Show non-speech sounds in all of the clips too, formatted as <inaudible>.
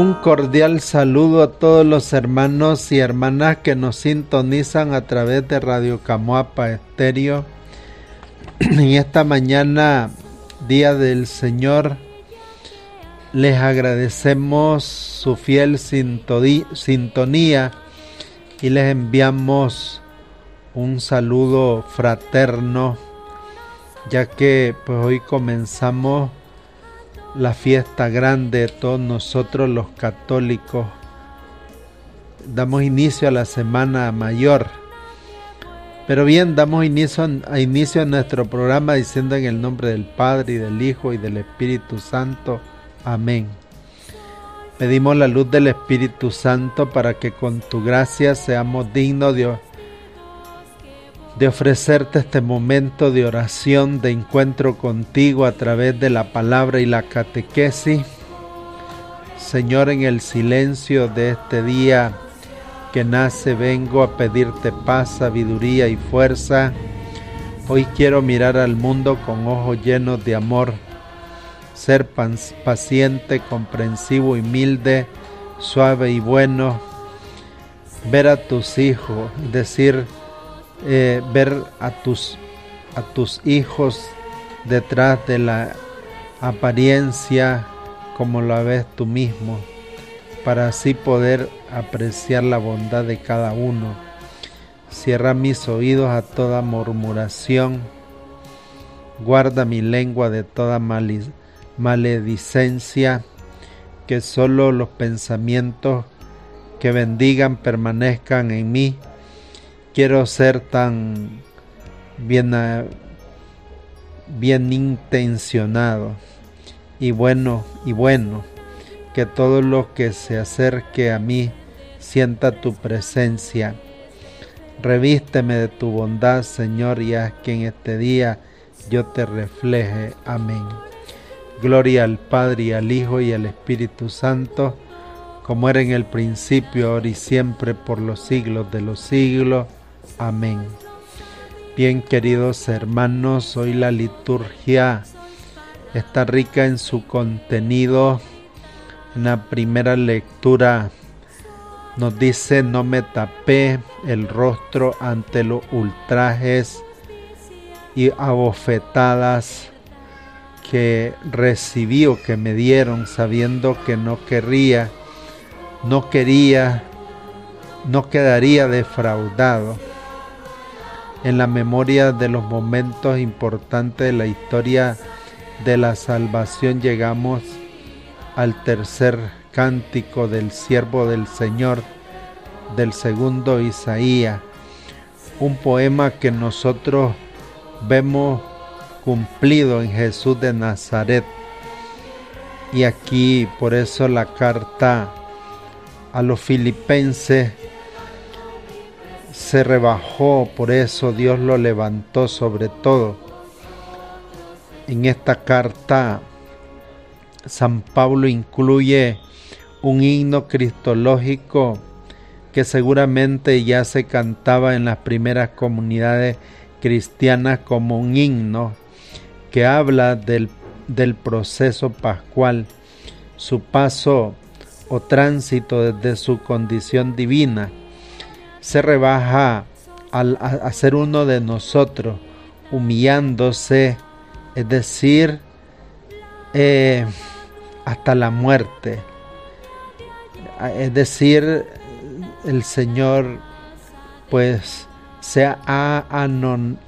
Un cordial saludo a todos los hermanos y hermanas que nos sintonizan a través de Radio Camuapa Estéreo. <clears throat> En esta mañana, Día del Señor, les agradecemos su fiel sintonía y les enviamos un saludo fraterno, ya que pues hoy comenzamos la fiesta grande de todos nosotros los católicos. Damos inicio a la Semana Mayor. Pero bien, damos inicio a, inicio a nuestro programa diciendo en el nombre del Padre y del Hijo y del Espíritu Santo. Amén. Pedimos la luz del Espíritu Santo para que con tu gracia seamos dignos de de ofrecerte este momento de oración, de encuentro contigo a través de la palabra y la catequesis. Señor, en el silencio de este día que nace, vengo a pedirte paz, sabiduría y fuerza. Hoy quiero mirar al mundo con ojos llenos de amor, ser paciente, comprensivo, humilde, suave y bueno, ver a tus hijos, decir, eh, ver a tus, a tus hijos detrás de la apariencia como la ves tú mismo, para así poder apreciar la bondad de cada uno. Cierra mis oídos a toda murmuración, guarda mi lengua de toda maledicencia, que solo los pensamientos que bendigan permanezcan en mí quiero ser tan bien, ah, bien intencionado y bueno y bueno que todo lo que se acerque a mí sienta tu presencia. Revísteme de tu bondad, Señor, y haz que en este día yo te refleje. Amén. Gloria al Padre y al Hijo y al Espíritu Santo, como era en el principio, ahora y siempre, por los siglos de los siglos. Amén. Bien queridos hermanos, hoy la liturgia está rica en su contenido. En la primera lectura nos dice, no me tapé el rostro ante los ultrajes y abofetadas que recibí o que me dieron sabiendo que no querría, no quería, no quedaría defraudado en la memoria de los momentos importantes de la historia de la salvación llegamos al tercer cántico del siervo del Señor del segundo Isaías, un poema que nosotros vemos cumplido en Jesús de Nazaret. Y aquí por eso la carta a los filipenses se rebajó, por eso Dios lo levantó sobre todo. En esta carta San Pablo incluye un himno cristológico que seguramente ya se cantaba en las primeras comunidades cristianas como un himno que habla del, del proceso pascual, su paso o tránsito desde su condición divina se rebaja al, a, ser uno de nosotros, humillándose, es decir, eh, hasta la muerte. Es decir, el Señor pues se ha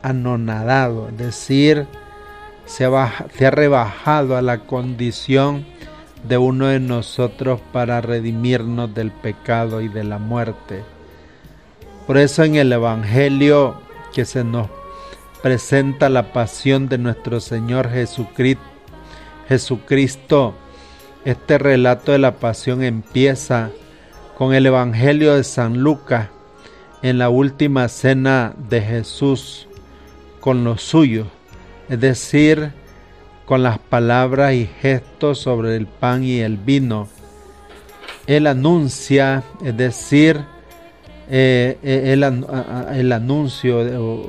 anonadado, es decir, se ha, se ha rebajado a la condición de uno de nosotros para redimirnos del pecado y de la muerte. Por eso en el Evangelio que se nos presenta la pasión de nuestro Señor Jesucristo, Jesucristo, este relato de la pasión empieza con el Evangelio de San Lucas en la última cena de Jesús con los suyos, es decir, con las palabras y gestos sobre el pan y el vino. Él anuncia, es decir, eh, eh, el, anuncio, eh,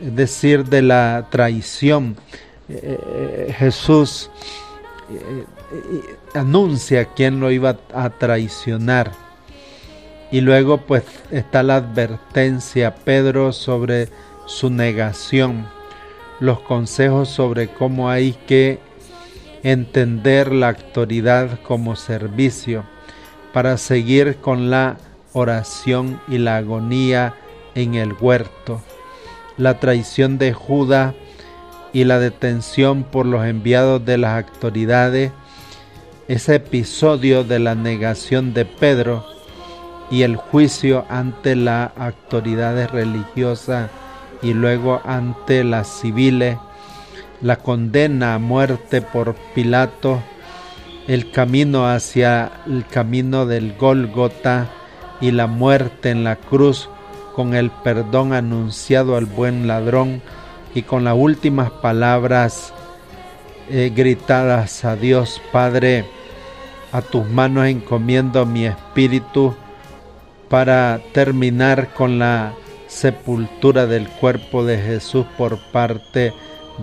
es decir, de la traición. Jesús anuncia quién lo iba a traicionar. Y luego pues está la advertencia, Pedro, sobre su negación los consejos sobre cómo hay que entender la autoridad como servicio para seguir con la oración y la agonía en el huerto, la traición de Judas y la detención por los enviados de las autoridades, ese episodio de la negación de Pedro y el juicio ante las autoridades religiosas y luego ante las civiles, la condena a muerte por Pilato, el camino hacia el camino del Gólgota y la muerte en la cruz con el perdón anunciado al buen ladrón y con las últimas palabras eh, gritadas a Dios Padre, a tus manos encomiendo mi espíritu para terminar con la sepultura del cuerpo de Jesús por parte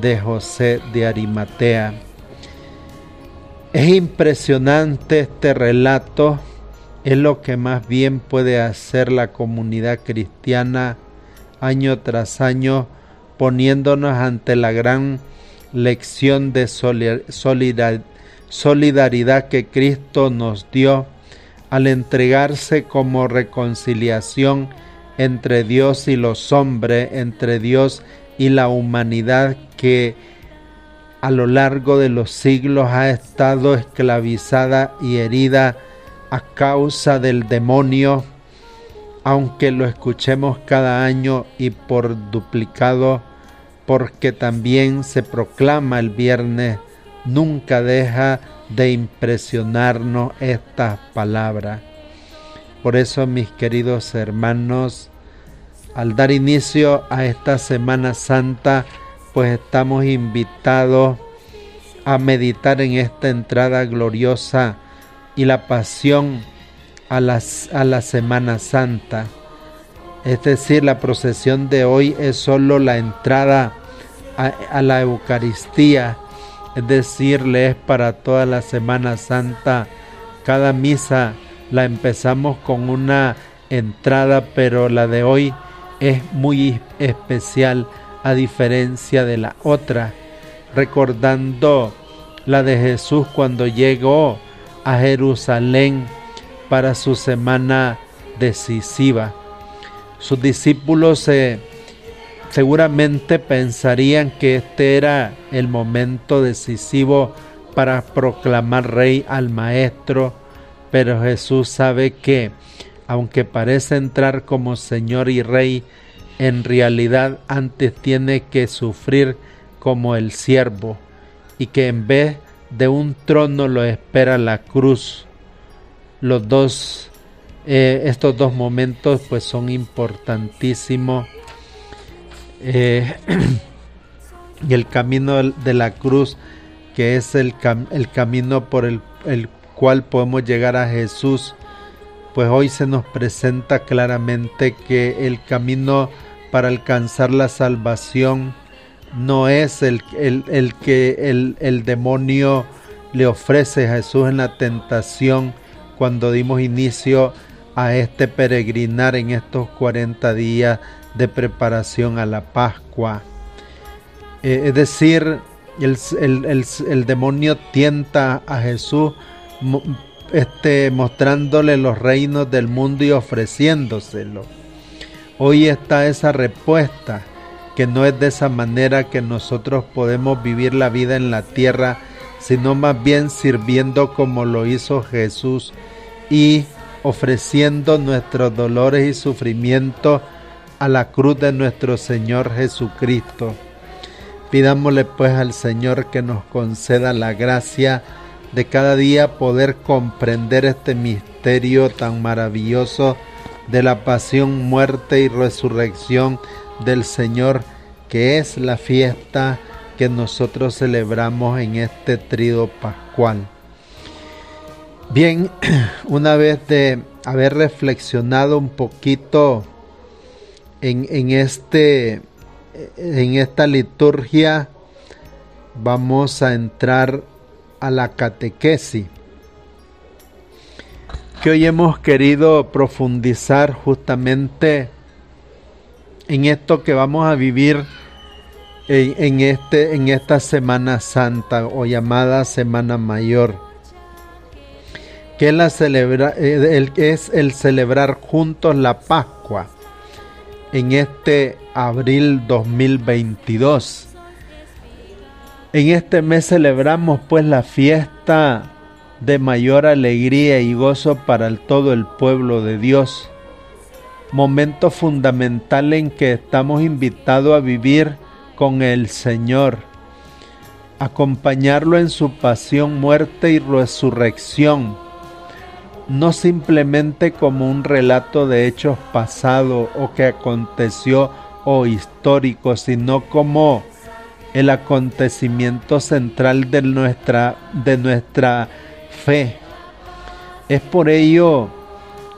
de José de Arimatea. Es impresionante este relato, es lo que más bien puede hacer la comunidad cristiana año tras año, poniéndonos ante la gran lección de solidaridad que Cristo nos dio al entregarse como reconciliación entre Dios y los hombres, entre Dios y la humanidad que a lo largo de los siglos ha estado esclavizada y herida a causa del demonio, aunque lo escuchemos cada año y por duplicado, porque también se proclama el viernes, nunca deja de impresionarnos esta palabra. Por eso, mis queridos hermanos, al dar inicio a esta Semana Santa, pues estamos invitados a meditar en esta entrada gloriosa y la pasión a, las, a la Semana Santa. Es decir, la procesión de hoy es solo la entrada a, la Eucaristía, es decir, le es para toda la Semana Santa. Cada misa la empezamos con una entrada, pero la de hoy es muy especial a diferencia de la otra, recordando la de Jesús cuando llegó a Jerusalén para su semana decisiva. Sus discípulos seguramente pensarían que este era el momento decisivo para proclamar rey al maestro pero Jesús sabe que, aunque parece entrar como Señor y Rey, en realidad antes tiene que sufrir como el siervo y que en vez de un trono lo espera la cruz. Los dos, eh, estos dos momentos pues son importantísimos. Eh, <clears throat> el camino de la cruz, que es el, el camino por el, el cual podemos llegar a Jesús, pues hoy se nos presenta claramente que el camino para alcanzar la salvación no es el, el, que el, el demonio le ofrece a Jesús en la tentación cuando dimos inicio a este peregrinar en estos 40 días de preparación a la Pascua. Eh, es decir, el, el, el, demonio tienta a Jesús este, mostrándole los reinos del mundo y ofreciéndoselo. Hoy está esa respuesta, que no es de esa manera que nosotros podemos vivir la vida en la tierra, sino más bien sirviendo como lo hizo Jesús y ofreciendo nuestros dolores y sufrimientos a la cruz de nuestro Señor Jesucristo. Pidámosle pues al Señor que nos conceda la gracia de cada día poder comprender este misterio tan maravilloso de la pasión, muerte y resurrección del Señor, que es la fiesta que nosotros celebramos en este trido pascual. Bien, <clears throat> una vez de haber reflexionado un poquito en, en, este, en esta liturgia, vamos a entrar a la catequesis que hoy hemos querido profundizar justamente en esto que vamos a vivir en, este, en esta Semana Santa o llamada Semana Mayor, que la celebra, el, es el celebrar juntos la Pascua en este abril 2022. En este mes celebramos pues la fiesta de mayor alegría y gozo para todo el pueblo de Dios. Momento fundamental en que estamos invitados a vivir con el Señor, acompañarlo en su pasión, muerte y resurrección, no simplemente como un relato de hechos pasados o que aconteció o histórico, sino como el acontecimiento central de nuestra, de nuestra fe. Es por ello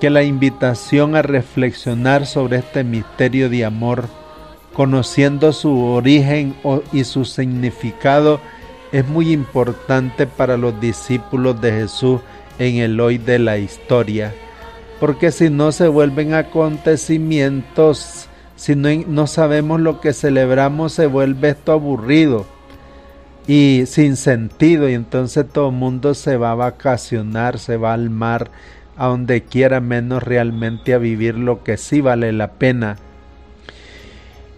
que la invitación a reflexionar sobre este misterio de amor, conociendo su origen y su significado, es muy importante para los discípulos de Jesús en el hoy de la historia, porque si no se vuelven acontecimientos, si no, no sabemos lo que celebramos, se vuelve esto aburrido y sin sentido y entonces todo el mundo se va a vacacionar, se va al mar, a donde quiera menos realmente a vivir lo que sí vale la pena.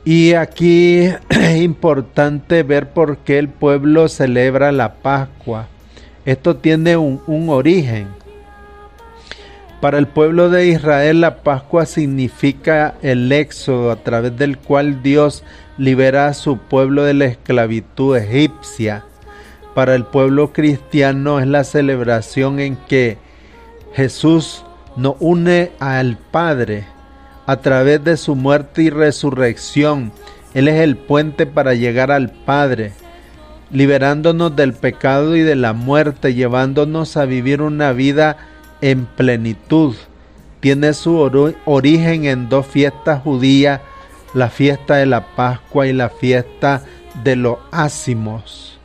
Y aquí es <clears throat> importante ver por qué el pueblo celebra la Pascua. Esto tiene un, un origen. Para el pueblo de Israel la Pascua significa el éxodo a través del cual Dios libera a su pueblo de la esclavitud egipcia. Para el pueblo cristiano es la celebración en que Jesús nos une al Padre a través de su muerte y resurrección. Él es el puente para llegar al Padre, liberándonos del pecado y de la muerte, llevándonos a vivir una vida en plenitud. Tiene su origen en dos fiestas judías la fiesta de la Pascua y la fiesta de los ácimos.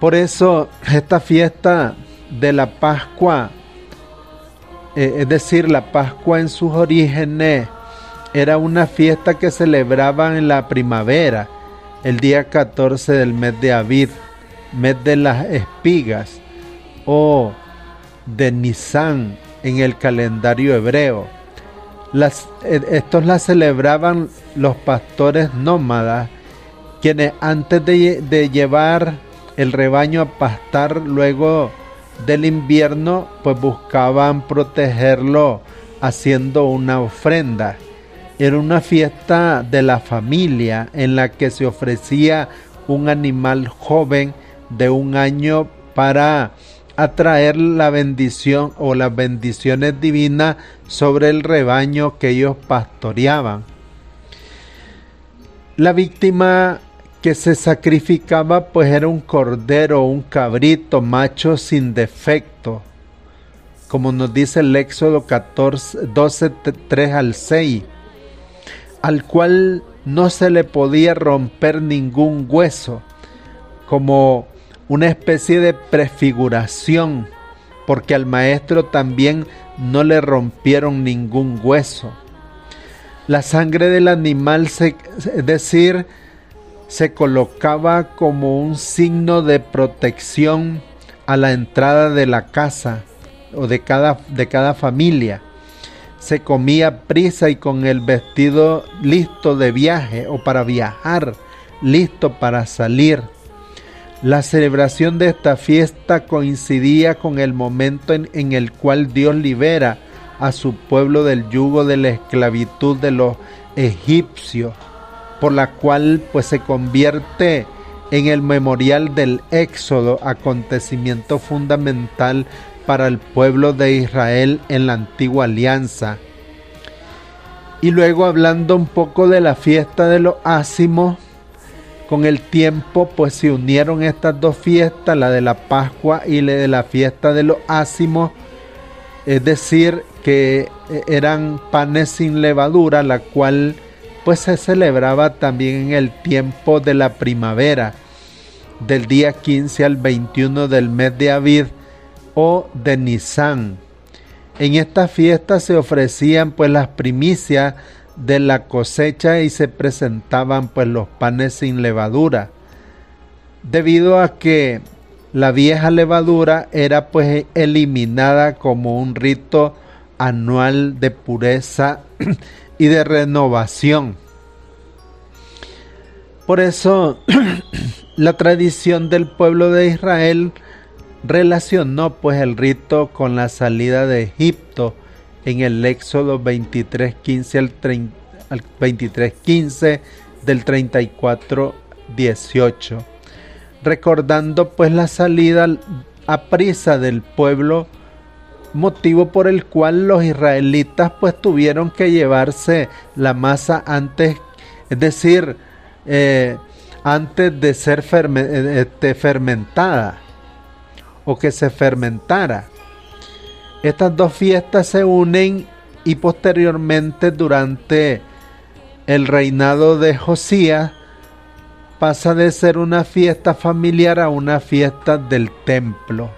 Por eso esta fiesta de la Pascua, eh, es decir, la Pascua en sus orígenes, era una fiesta que celebraban en la primavera, el día 14 del mes de Aviv, mes de las espigas, o de Nisan en el calendario hebreo. Eh, estos la celebraban los pastores nómadas, quienes antes de llevar el rebaño a pastar luego del invierno, pues buscaban protegerlo haciendo una ofrenda. Era una fiesta de la familia en la que se ofrecía un animal joven de un año para atraer la bendición o las bendiciones divinas sobre el rebaño que ellos pastoreaban. La víctima que se sacrificaba pues era un cordero, un cabrito macho sin defecto, como nos dice el Éxodo 14, 12, 3 al 6, al cual no se le podía romper ningún hueso, como una especie de prefiguración, porque al maestro también no le rompieron ningún hueso. La sangre del animal, es decir, se colocaba como un signo de protección a la entrada de la casa o de cada, de cada familia. se comía prisa y con el vestido listo de viaje o para viajar, listo para salir. La celebración de esta fiesta coincidía con el momento en, en, el cual Dios libera a su pueblo del yugo de la esclavitud de los egipcios, por la cual pues se convierte en el memorial del Éxodo, acontecimiento fundamental para el pueblo de Israel en la antigua alianza. Y luego hablando un poco de la fiesta de los ácimos, con el tiempo pues se unieron estas dos fiestas, la de la Pascua y la de la fiesta de los ácimos, es decir, que eh, eran panes sin levadura, la cual pues se celebraba también en el tiempo de la primavera, del día 15 al 21 del mes de Avid o de Nisan. En esta fiesta se ofrecían pues las primicias de la cosecha y se presentaban pues los panes sin levadura. Debido a que la vieja levadura era pues eliminada como un rito anual de pureza <clears throat> y de renovación. Por eso <clears throat> la tradición del pueblo de Israel relacionó pues el rito con la salida de Egipto en el Éxodo 23:15 al, 23:15 del 34:18, recordando pues la salida a prisa del pueblo, motivo por el cual los israelitas pues tuvieron que llevarse la masa antes, es decir, eh, antes de ser eh, este, fermentada o que se fermentara. Estas dos fiestas se unen y posteriormente durante el reinado de Josías pasa de ser una fiesta familiar a una fiesta del templo,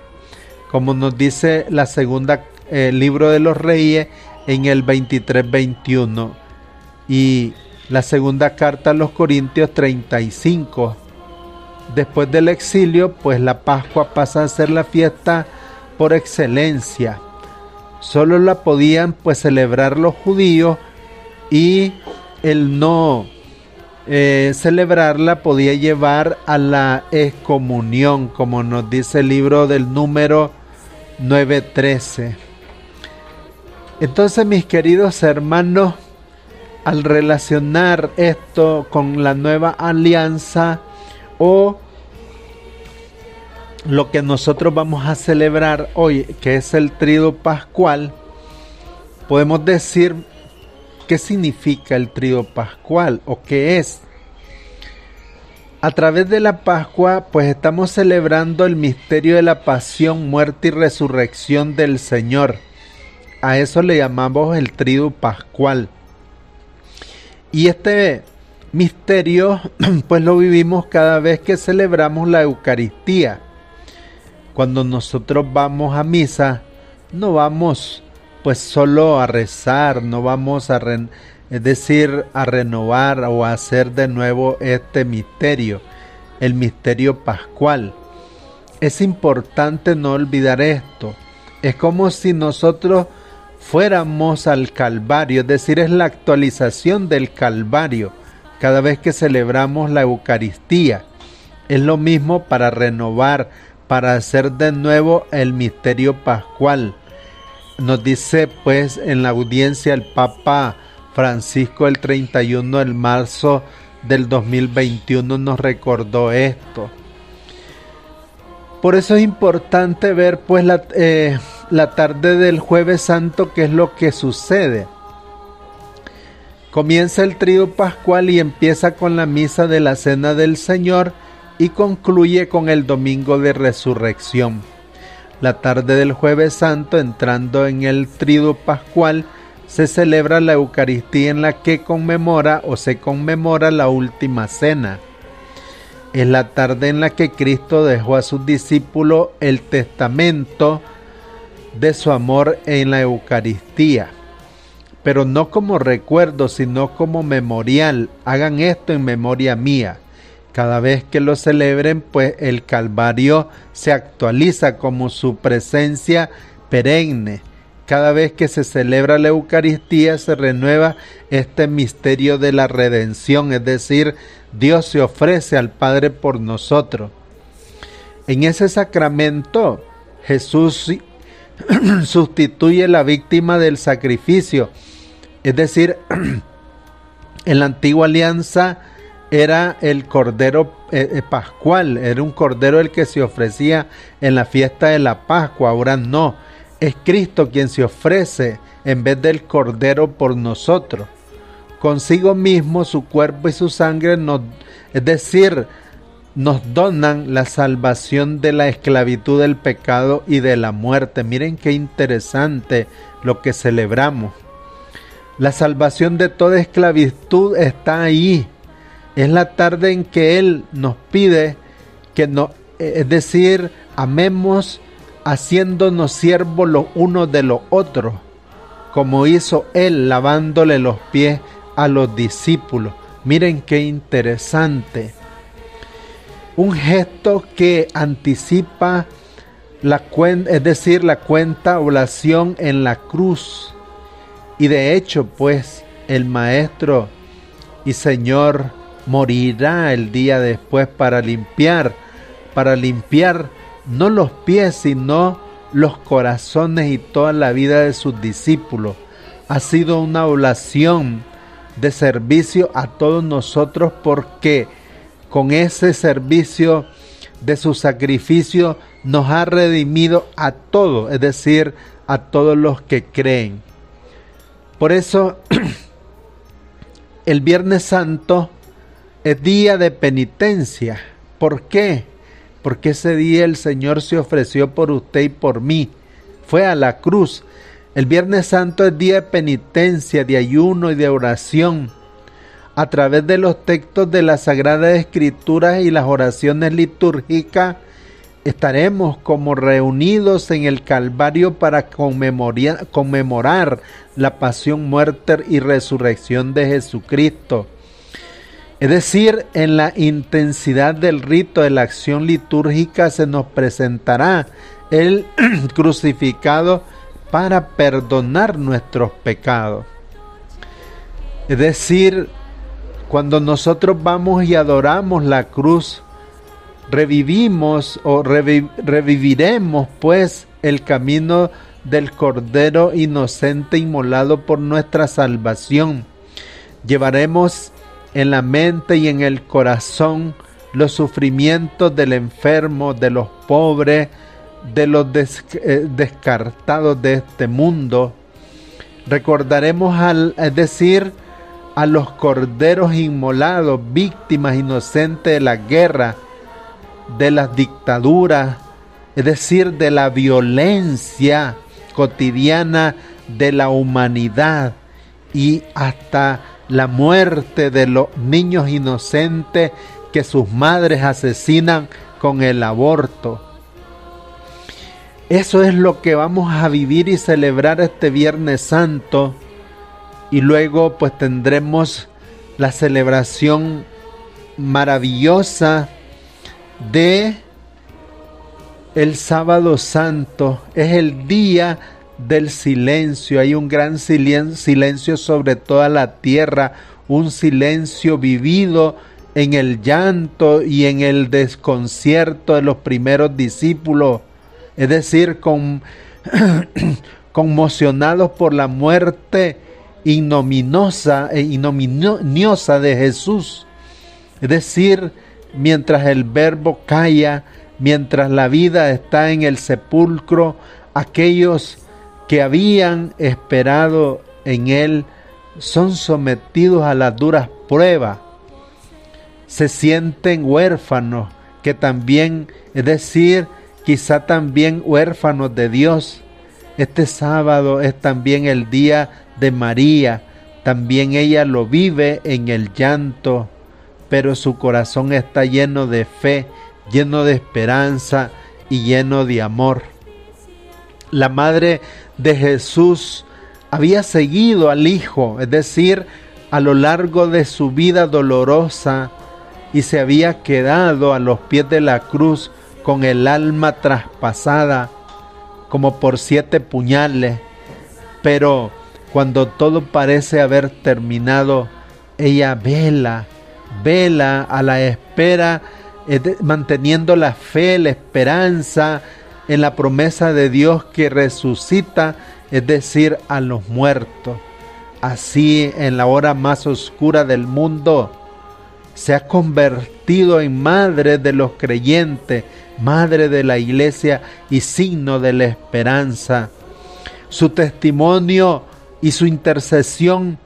como nos dice la segunda eh, libro de los reyes en el 23-21 y la segunda carta a los Corintios 35 después del exilio, pues la Pascua pasa a ser la fiesta por excelencia. Solo la podían pues celebrar los judíos y el no eh, celebrarla podía llevar a la excomunión, como nos dice el libro del número 913. Entonces, mis queridos hermanos, al relacionar esto con la nueva alianza, o lo que nosotros vamos a celebrar hoy, que es el trido pascual, podemos decir qué significa el trido pascual o qué es. A través de la Pascua, pues estamos celebrando el misterio de la pasión, muerte y resurrección del Señor. A eso le llamamos el trido pascual. Y este misterio <clears throat> pues lo vivimos cada vez que celebramos la Eucaristía. Cuando nosotros vamos a misa, no vamos pues solo a rezar, no vamos a es decir, a renovar o a hacer de nuevo este misterio, el misterio pascual. Es importante no olvidar esto. Es como si nosotros fuéramos al Calvario, es decir, es la actualización del Calvario cada vez que celebramos la Eucaristía. Es lo mismo para renovar, para hacer de nuevo el misterio pascual. Nos dice pues en la audiencia el Papa Francisco el 31 de marzo del 2021 nos recordó esto. Por eso es importante ver pues la, eh, la tarde del jueves santo qué es lo que sucede. Comienza el trío pascual y empieza con la misa de la Cena del Señor y concluye con el domingo de resurrección. La tarde del jueves santo, entrando en el trío pascual, se celebra la Eucaristía en la que conmemora o se conmemora la última cena. Es la tarde en la que Cristo dejó a sus discípulos el testamento de su amor en la Eucaristía pero no como recuerdo, sino como memorial. Hagan esto en memoria mía. Cada vez que lo celebren, pues el Calvario se actualiza como su presencia perenne. Cada vez que se celebra la Eucaristía se renueva este misterio de la redención, es decir, Dios se ofrece al Padre por nosotros. En ese sacramento Jesús <clears throat> sustituye la víctima del sacrificio, es decir, <clears throat> en la antigua alianza era el cordero eh, eh, pascual, era un cordero el que se ofrecía en la fiesta de la Pascua, ahora no es Cristo quien se ofrece en vez del Cordero por nosotros. Consigo mismo su cuerpo y su sangre nos, es decir, nos donan la salvación de la esclavitud del pecado y de la muerte. Miren qué interesante lo que celebramos. La salvación de toda esclavitud está ahí. Es la tarde en que Él nos pide que no, es decir, amemos haciéndonos siervos los unos de los otros, como hizo él lavándole los pies a los discípulos. Miren qué interesante. Un gesto que anticipa la cuenta, es decir, la cuenta oración en la cruz. Y de hecho, pues, el Maestro y Señor morirá el día después para limpiar, para limpiar no los pies, sino los corazones y toda la vida de sus discípulos. Ha sido una oración de servicio a todos nosotros porque con ese servicio de su sacrificio nos ha redimido a todos, es decir, a todos los que creen. Por eso <clears throat> el Viernes Santo es día de penitencia. ¿Por qué? Porque ese día el Señor se ofreció por usted y por mí. Fue a la cruz. El Viernes Santo es día de penitencia, de ayuno y de oración. A través de los textos de la Sagrada Escritura y las oraciones litúrgicas, estaremos como reunidos en el Calvario para conmemorar la pasión, muerte y resurrección de Jesucristo. Es decir, en la intensidad del rito de la acción litúrgica se nos presentará el <clears throat> crucificado para perdonar nuestros pecados. Es decir, cuando nosotros vamos y adoramos la cruz, revivimos o reviviremos pues el camino del Cordero inocente inmolado por nuestra salvación. Llevaremos en la mente y en el corazón los sufrimientos del enfermo, de los pobres, de los eh, descartados de este mundo. Recordaremos al decir a los corderos inmolados, víctimas inocentes de la guerra, de las dictaduras, es decir, de la violencia cotidiana de la humanidad y hasta la muerte de los niños inocentes que sus madres asesinan con el aborto. Eso es lo que vamos a vivir y celebrar este Viernes Santo y luego pues tendremos la celebración maravillosa de el sábado santo. Es el día del silencio. Hay un gran silencio sobre toda la tierra, un silencio vivido en el llanto y en el desconcierto de los primeros discípulos, es decir, con, <clears throat> conmocionados por la muerte ignominiosa e ignominiosa de Jesús. Es decir, mientras el verbo calla, mientras la vida está en el sepulcro, aquellos que habían esperado en Él son sometidos a las duras pruebas. Se sienten huérfanos, que también, es decir, quizá también huérfanos de Dios. Este sábado es también el día de María, también ella lo vive en el llanto, pero su corazón está lleno de fe, lleno de esperanza y lleno de amor. La madre de Jesús había seguido al Hijo, es decir, a lo largo de su vida dolorosa, y se había quedado a los pies de la cruz con el alma traspasada como por siete puñales, pero cuando todo parece haber terminado, ella vela, vela a la espera, manteniendo la fe, la esperanza en la promesa de Dios que resucita, es decir, a los muertos. Así en la hora más oscura del mundo, se ha convertido en madre de los creyentes, madre de la iglesia y signo de la esperanza. Su testimonio y su intercesión,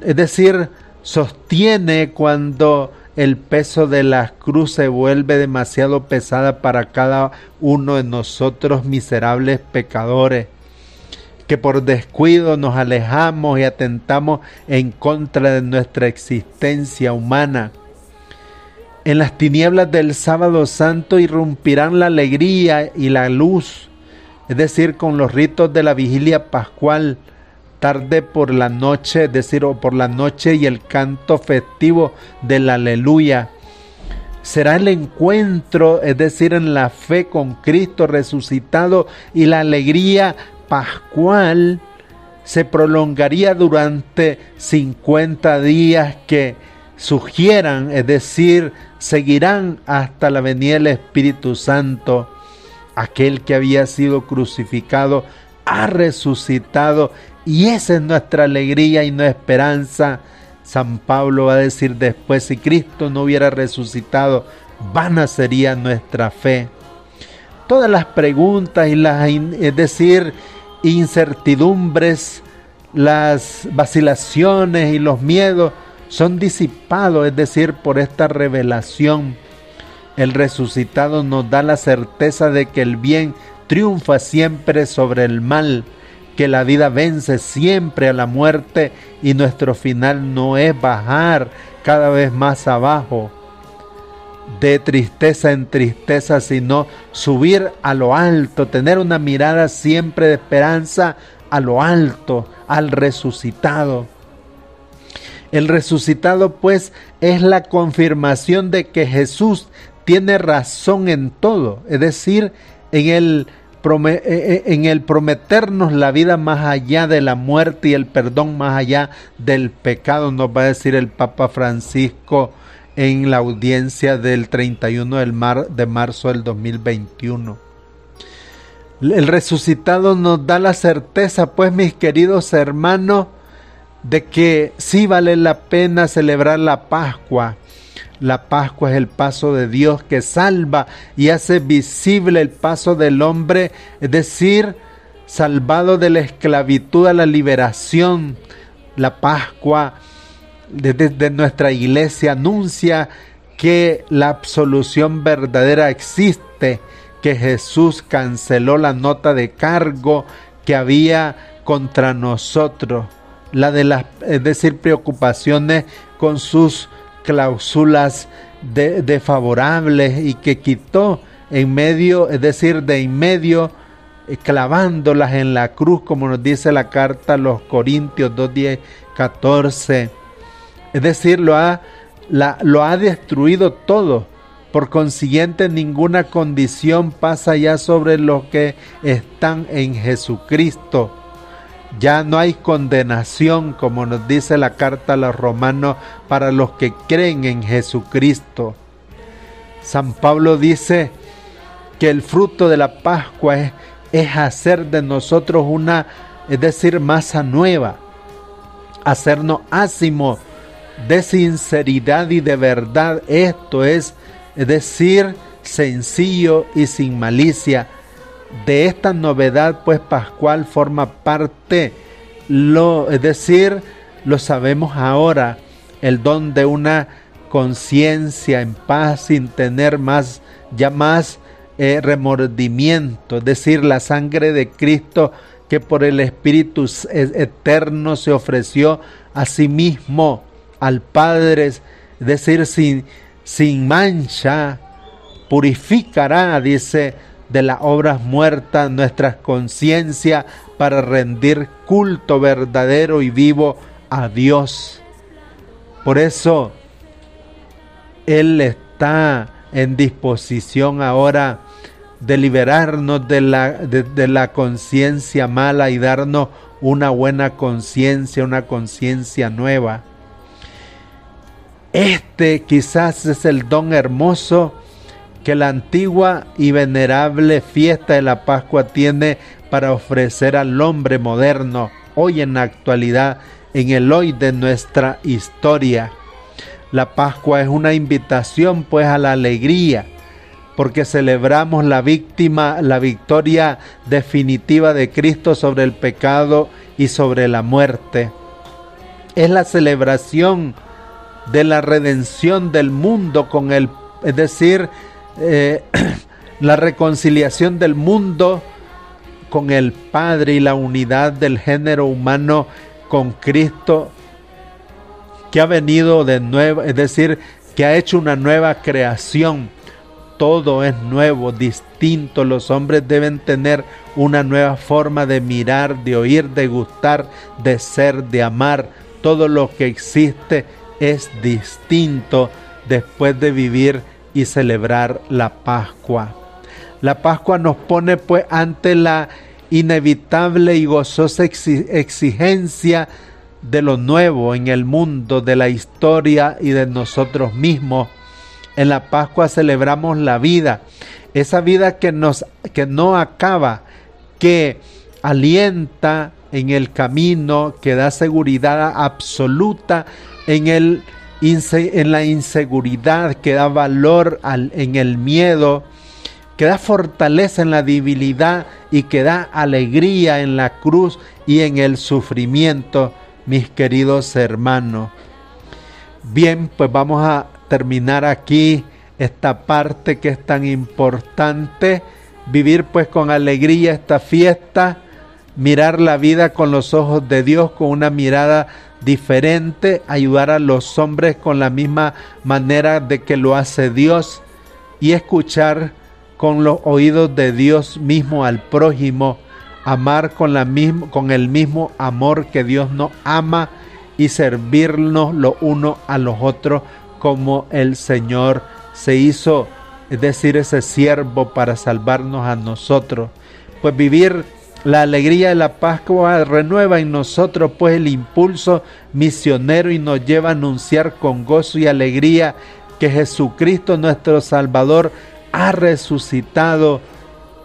es decir, sostiene cuando el peso de la cruz se vuelve demasiado pesada para cada uno de nosotros miserables pecadores, que por descuido nos alejamos y atentamos en contra de nuestra existencia humana. En las tinieblas del sábado santo irrumpirán la alegría y la luz, es decir, con los ritos de la vigilia pascual, tarde por la noche, es decir, o por la noche y el canto festivo del aleluya. Será el encuentro, es decir, en la fe con Cristo resucitado y la alegría pascual se prolongaría durante 50 días que sugieran, es decir, seguirán hasta la venida del Espíritu Santo. Aquel que había sido crucificado ha resucitado y esa es nuestra alegría y nuestra esperanza. San Pablo va a decir después, si Cristo no hubiera resucitado, vana sería nuestra fe. Todas las preguntas y las, es decir, incertidumbres, las vacilaciones y los miedos son disipados, es decir, por esta revelación. El resucitado nos da la certeza de que el bien triunfa siempre sobre el mal, que la vida vence siempre a la muerte y nuestro final no es bajar cada vez más abajo de tristeza en tristeza, sino subir a lo alto, tener una mirada siempre de esperanza a lo alto, al resucitado. El resucitado pues es la confirmación de que Jesús tiene razón en todo, es decir, en el, en el prometernos la vida más allá de la muerte y el perdón más allá del pecado, nos va a decir el Papa Francisco en la audiencia del 31 de marzo del 2021. El resucitado nos da la certeza, pues mis queridos hermanos, de que sí vale la pena celebrar la Pascua. La Pascua es el paso de Dios que salva y hace visible el paso del hombre, es decir, salvado de la esclavitud a la liberación. La Pascua desde nuestra iglesia anuncia que la absolución verdadera existe, que Jesús canceló la nota de cargo que había contra nosotros la de las, es decir, preocupaciones con sus cláusulas de, favorables y que quitó en medio, es decir, de en medio, eh, clavándolas en la cruz, como nos dice la carta a los Corintios 2, 10, 14. Es decir, lo ha, lo ha destruido todo. Por consiguiente, ninguna condición pasa ya sobre los que están en Jesucristo. Ya no hay condenación, como nos dice la carta a los romanos, para los que creen en Jesucristo. San Pablo dice que el fruto de la Pascua es, hacer de nosotros una, es decir, masa nueva, hacernos ácimo de sinceridad y de verdad. Esto es, es decir, sencillo y sin malicia de esta novedad, pues Pascual forma parte, lo, es decir, lo sabemos ahora, el don de una conciencia en paz sin tener más, ya más eh, remordimiento, es decir, la sangre de Cristo que por el Espíritu eterno se ofreció a sí mismo al Padre, es decir, sin, sin mancha, purificará, dice de las obras muertas nuestras conciencias para rendir culto verdadero y vivo a Dios. Por eso Él está en disposición ahora de liberarnos de la, de la conciencia mala y darnos una buena conciencia, una conciencia nueva. Este quizás es el don hermoso que la antigua y venerable fiesta de la Pascua tiene para ofrecer al hombre moderno hoy en la actualidad, en el hoy de nuestra historia. La Pascua es una invitación pues a la alegría, porque celebramos la víctima, la victoria definitiva de Cristo sobre el pecado y sobre la muerte. Es la celebración de la redención del mundo con el, es decir, eh, <clears throat> la reconciliación del mundo con el Padre y la unidad del género humano con Cristo que ha venido de nuevo, es decir, que ha hecho una nueva creación. Todo es nuevo, distinto. Los hombres deben tener una nueva forma de mirar, de oír, de gustar, de ser, de amar. Todo lo que existe es distinto después de vivir y celebrar la Pascua. La Pascua nos pone pues ante la inevitable y gozosa exigencia de lo nuevo en el mundo, de la historia y de nosotros mismos. En la Pascua celebramos la vida, esa vida que nos que no acaba, que alienta en el camino, que da seguridad absoluta en el en la inseguridad, que da valor al, en el miedo, que da fortaleza en la debilidad y que da alegría en la cruz y en el sufrimiento, mis queridos hermanos. Bien, pues vamos a terminar aquí esta parte que es tan importante, vivir pues con alegría esta fiesta, mirar la vida con los ojos de Dios, con una mirada diferente, ayudar a los hombres con la misma manera de que lo hace Dios y escuchar con los oídos de Dios mismo al prójimo, amar con, la con el mismo amor que Dios nos ama y servirnos lo uno a los otros como el Señor se hizo, es decir, ese siervo para salvarnos a nosotros. Pues vivir la alegría de la Pascua renueva en nosotros pues el impulso misionero y nos lleva a anunciar con gozo y alegría que Jesucristo nuestro Salvador ha resucitado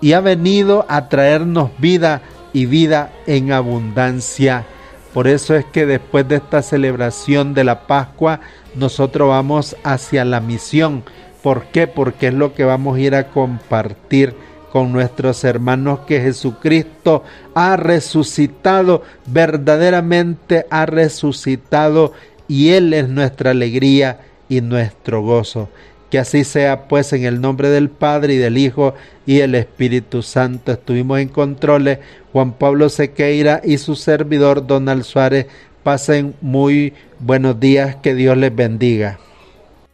y ha venido a traernos vida y vida en abundancia. Por eso es que después de esta celebración de la Pascua, nosotros vamos hacia la misión. ¿Por qué? Porque es lo que vamos a ir a compartir con nuestros hermanos que Jesucristo ha resucitado, verdaderamente ha resucitado y Él es nuestra alegría y nuestro gozo. Que así sea pues en el nombre del Padre y del Hijo y el Espíritu Santo. Estuvimos en controles Juan Pablo Sequeira y su servidor Donald Suárez. Pasen muy buenos días, que Dios les bendiga.